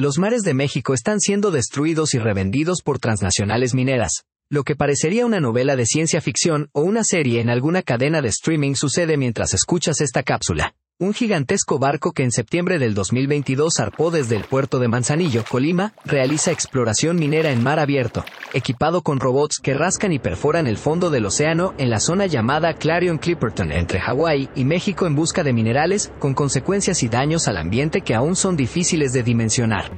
Los mares de México están siendo destruidos y revendidos por transnacionales mineras. Lo que parecería una novela de ciencia ficción o una serie en alguna cadena de streaming sucede mientras escuchas esta cápsula. Un gigantesco barco que en septiembre del 2022 zarpó desde el puerto de Manzanillo, Colima, realiza exploración minera en mar abierto, equipado con robots que rascan y perforan el fondo del océano en la zona llamada Clarion Clipperton entre Hawái y México en busca de minerales, con consecuencias y daños al ambiente que aún son difíciles de dimensionar.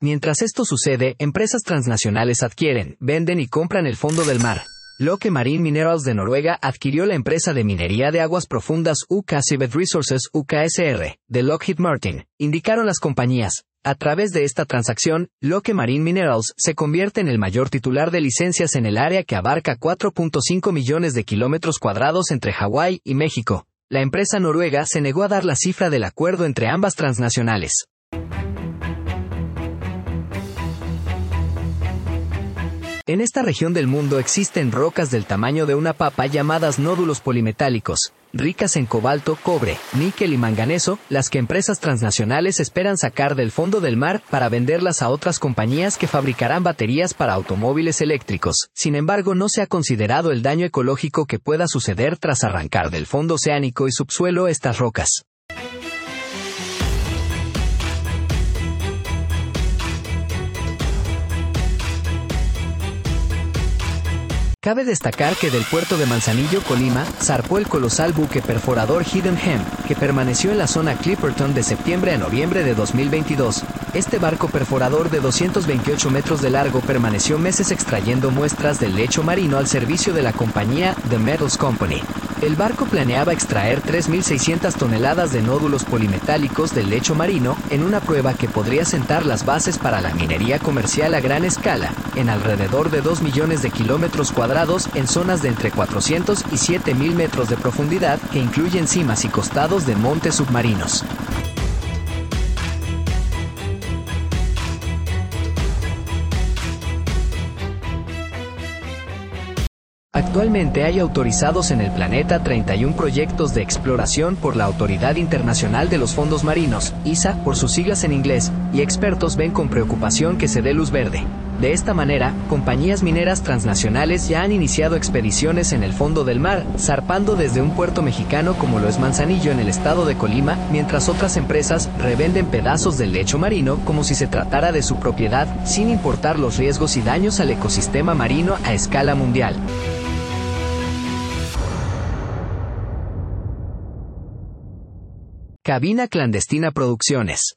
Mientras esto sucede, empresas transnacionales adquieren, venden y compran el fondo del mar, Loke Marine Minerals de Noruega adquirió la empresa de minería de aguas profundas UK Seabed Resources UKSR de Lockheed Martin, indicaron las compañías. A través de esta transacción, Loke Marine Minerals se convierte en el mayor titular de licencias en el área que abarca 4.5 millones de kilómetros cuadrados entre Hawái y México. La empresa noruega se negó a dar la cifra del acuerdo entre ambas transnacionales. En esta región del mundo existen rocas del tamaño de una papa llamadas nódulos polimetálicos, ricas en cobalto, cobre, níquel y manganeso, las que empresas transnacionales esperan sacar del fondo del mar para venderlas a otras compañías que fabricarán baterías para automóviles eléctricos. Sin embargo, no se ha considerado el daño ecológico que pueda suceder tras arrancar del fondo oceánico y subsuelo estas rocas. Cabe destacar que del puerto de Manzanillo, Colima, zarpó el colosal buque perforador Hidden Hem, que permaneció en la zona Clipperton de septiembre a noviembre de 2022. Este barco perforador de 228 metros de largo permaneció meses extrayendo muestras del lecho marino al servicio de la compañía The Metals Company. El barco planeaba extraer 3.600 toneladas de nódulos polimetálicos del lecho marino en una prueba que podría sentar las bases para la minería comercial a gran escala, en alrededor de 2 millones de kilómetros cuadrados en zonas de entre 400 y 7.000 metros de profundidad que incluyen cimas y costados de montes submarinos. Actualmente hay autorizados en el planeta 31 proyectos de exploración por la Autoridad Internacional de los Fondos Marinos, ISA por sus siglas en inglés, y expertos ven con preocupación que se dé luz verde. De esta manera, compañías mineras transnacionales ya han iniciado expediciones en el fondo del mar, zarpando desde un puerto mexicano como lo es Manzanillo en el estado de Colima, mientras otras empresas revenden pedazos del lecho marino como si se tratara de su propiedad, sin importar los riesgos y daños al ecosistema marino a escala mundial. Cabina Clandestina Producciones